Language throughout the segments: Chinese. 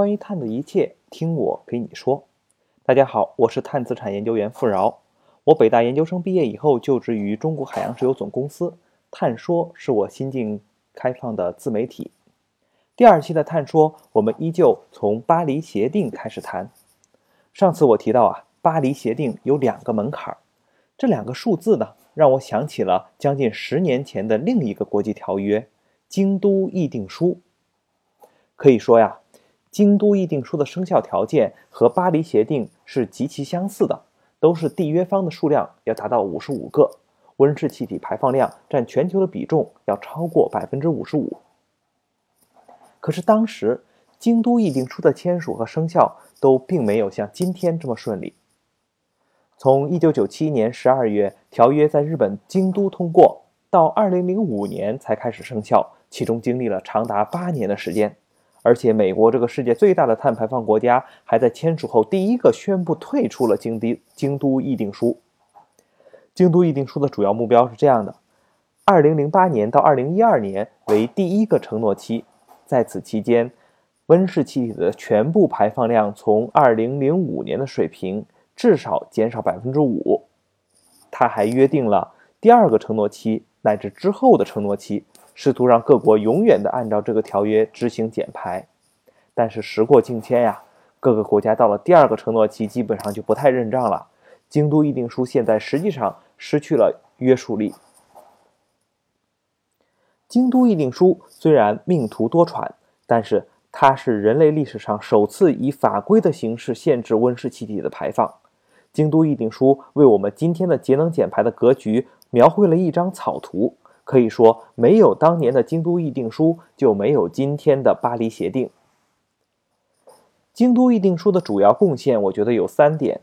关于碳的一切，听我给你说。大家好，我是碳资产研究员付饶。我北大研究生毕业以后，就职于中国海洋石油总公司。碳说是我新近开放的自媒体。第二期的碳说，我们依旧从巴黎协定开始谈。上次我提到啊，巴黎协定有两个门槛儿，这两个数字呢，让我想起了将近十年前的另一个国际条约——京都议定书。可以说呀，京都议定书的生效条件和巴黎协定是极其相似的，都是缔约方的数量要达到五十五个，温室气体排放量占全球的比重要超过百分之五十五。可是当时京都议定书的签署和生效都并没有像今天这么顺利。从一九九七年十二月条约在日本京都通过，到二零零五年才开始生效，其中经历了长达八年的时间。而且，美国这个世界最大的碳排放国家，还在签署后第一个宣布退出了京都京都议定书。京都议定书的主要目标是这样的：二零零八年到二零一二年为第一个承诺期，在此期间，温室气体的全部排放量从二零零五年的水平至少减少百分之五。他还约定了第二个承诺期乃至之后的承诺期。试图让各国永远的按照这个条约执行减排，但是时过境迁呀，各个国家到了第二个承诺期，基本上就不太认账了。京都议定书现在实际上失去了约束力。京都议定书虽然命途多舛，但是它是人类历史上首次以法规的形式限制温室气体的排放。京都议定书为我们今天的节能减排的格局描绘了一张草图。可以说，没有当年的京都议定书，就没有今天的巴黎协定。京都议定书的主要贡献，我觉得有三点。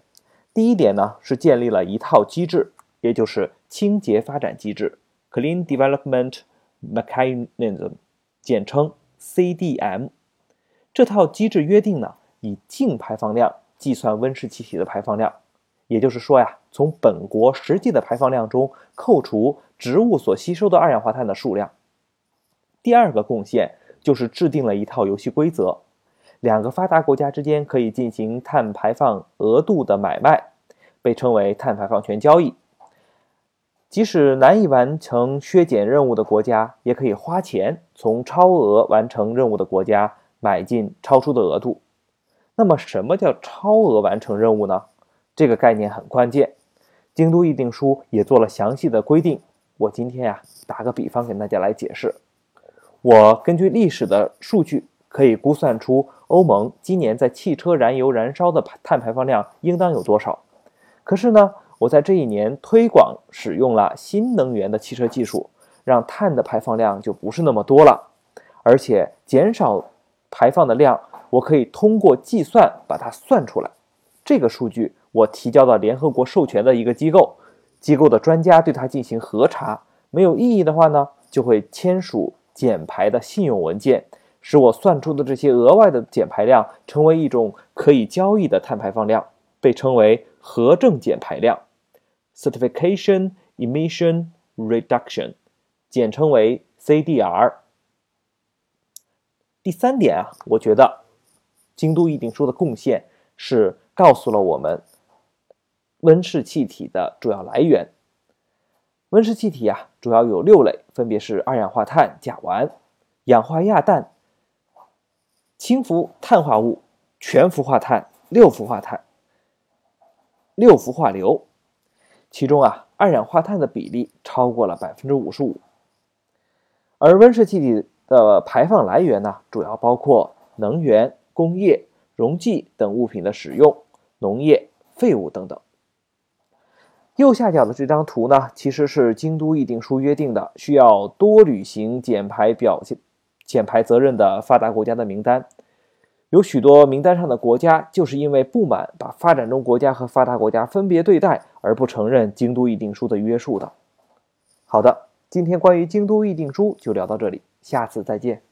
第一点呢，是建立了一套机制，也就是清洁发展机制 （Clean Development Mechanism），简称 CDM。这套机制约定呢，以净排放量计算温室气体的排放量。也就是说呀，从本国实际的排放量中扣除植物所吸收的二氧化碳的数量。第二个贡献就是制定了一套游戏规则，两个发达国家之间可以进行碳排放额度的买卖，被称为碳排放权交易。即使难以完成削减任务的国家，也可以花钱从超额完成任务的国家买进超出的额度。那么，什么叫超额完成任务呢？这个概念很关键，京都议定书也做了详细的规定。我今天呀，打个比方给大家来解释。我根据历史的数据，可以估算出欧盟今年在汽车燃油燃烧的碳排放量应当有多少。可是呢，我在这一年推广使用了新能源的汽车技术，让碳的排放量就不是那么多了，而且减少排放的量，我可以通过计算把它算出来。这个数据。我提交到联合国授权的一个机构，机构的专家对它进行核查，没有异议的话呢，就会签署减排的信用文件，使我算出的这些额外的减排量成为一种可以交易的碳排放量，被称为核证减排量 （Certification Emission Reduction），简称为 CDR。第三点啊，我觉得京都议定书的贡献是告诉了我们。温室气体的主要来源，温室气体啊，主要有六类，分别是二氧化碳、甲烷、氧化亚氮、氢氟碳化物、全氟化碳、六氟化碳、六氟化硫。其中啊，二氧化碳的比例超过了百分之五十五。而温室气体的排放来源呢，主要包括能源、工业、溶剂等物品的使用、农业、废物等等。右下角的这张图呢，其实是京都议定书约定的需要多履行减排表现、减排责任的发达国家的名单。有许多名单上的国家，就是因为不满把发展中国家和发达国家分别对待，而不承认京都议定书的约束的。好的，今天关于京都议定书就聊到这里，下次再见。